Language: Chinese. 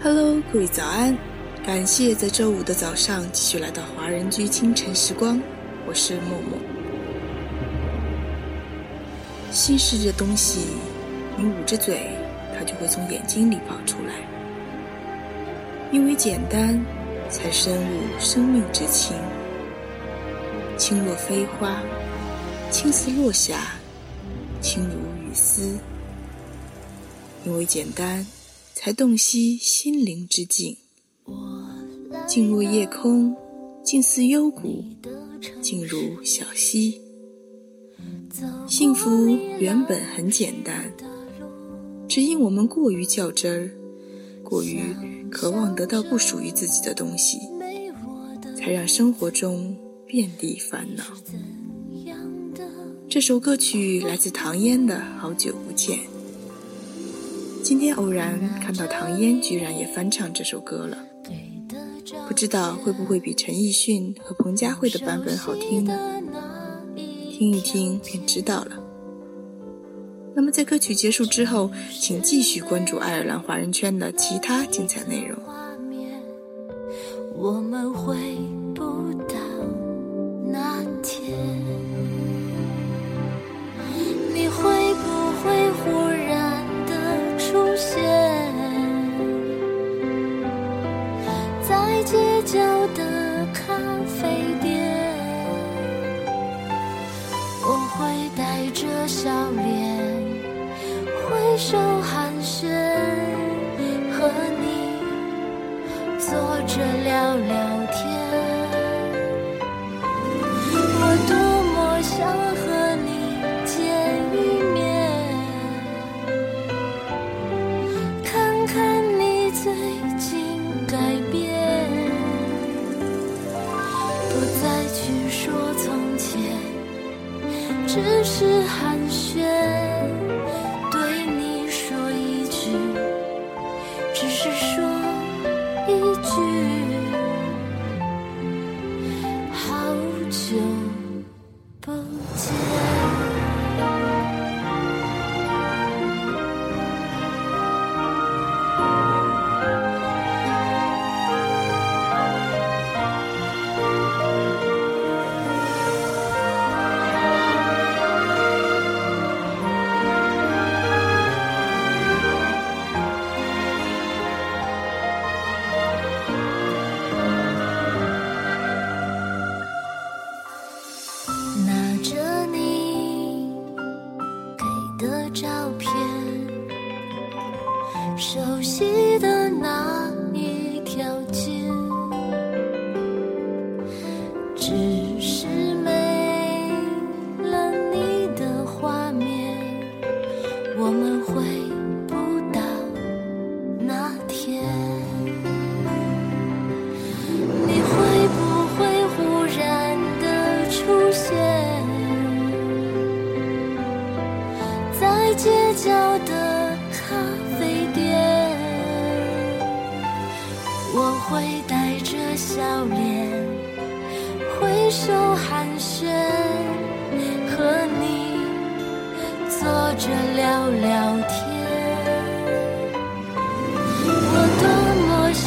Hello，各位早安！感谢在周五的早上继续来到华人居清晨时光，我是默默。心事这东西，你捂着嘴，它就会从眼睛里跑出来。因为简单，才深悟生命之轻。轻若飞花，轻似落霞，轻如雨丝。因为简单，才洞悉心灵之境。静若夜空，静似幽谷，静如小溪。幸福原本很简单，只因我们过于较真儿，过于渴望得到不属于自己的东西，才让生活中遍地烦恼。这首歌曲来自唐嫣的《好久不见》。今天偶然看到唐嫣居然也翻唱这首歌了，不知道会不会比陈奕迅和彭佳慧的版本好听呢？听一听便知道了。那么在歌曲结束之后，请继续关注爱尔兰华人圈的其他精彩内容。深，和你坐着聊聊的照片，熟悉的那一条街，只是没了你的画面，我们会角的咖啡店？我会带着笑脸，挥手寒暄，和你坐着聊聊天。我多么想